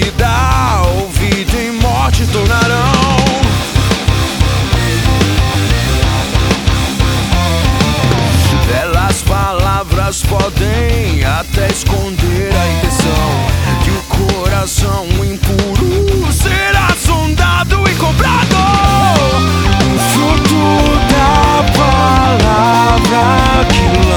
vida ou vida e morte tornarão. Belas palavras podem até esconder a intenção que o coração impuro será sondado e cobrado. O fruto da palavra que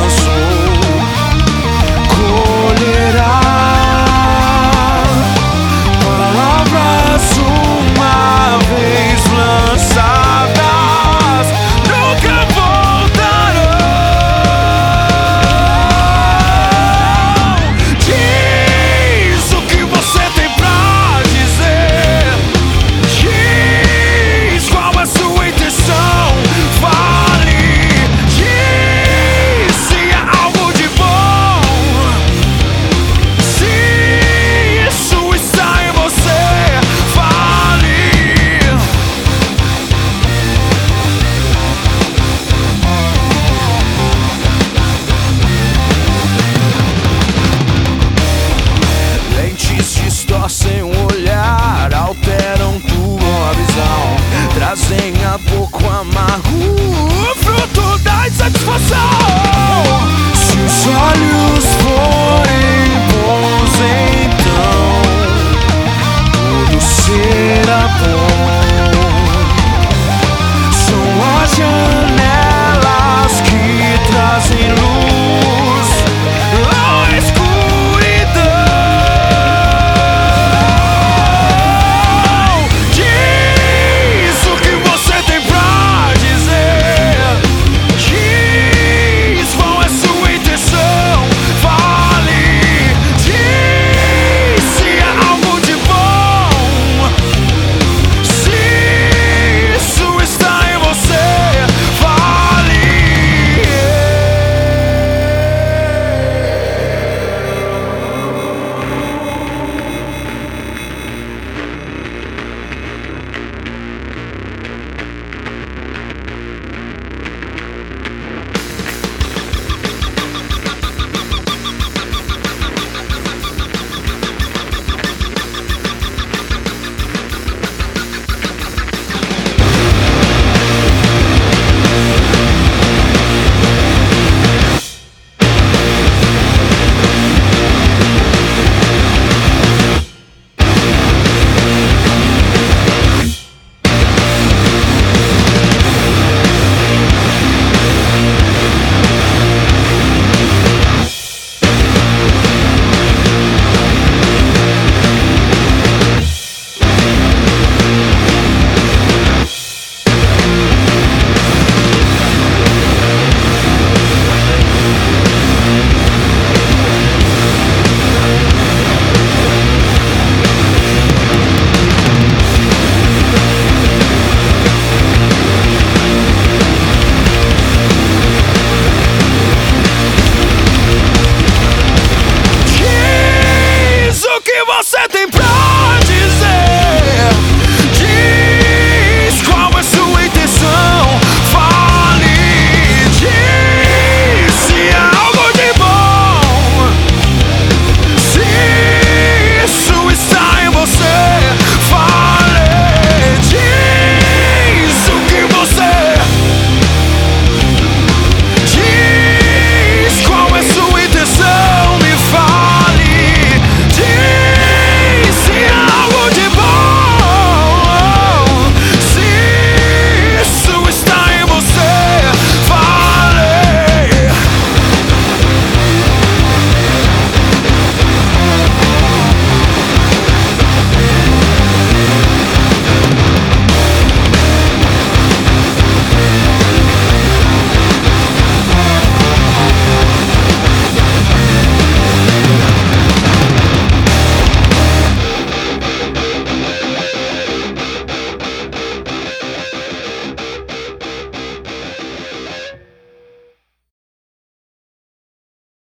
razão Trazem a pouco amargo O fruto da insatisfação. Se os olhos forem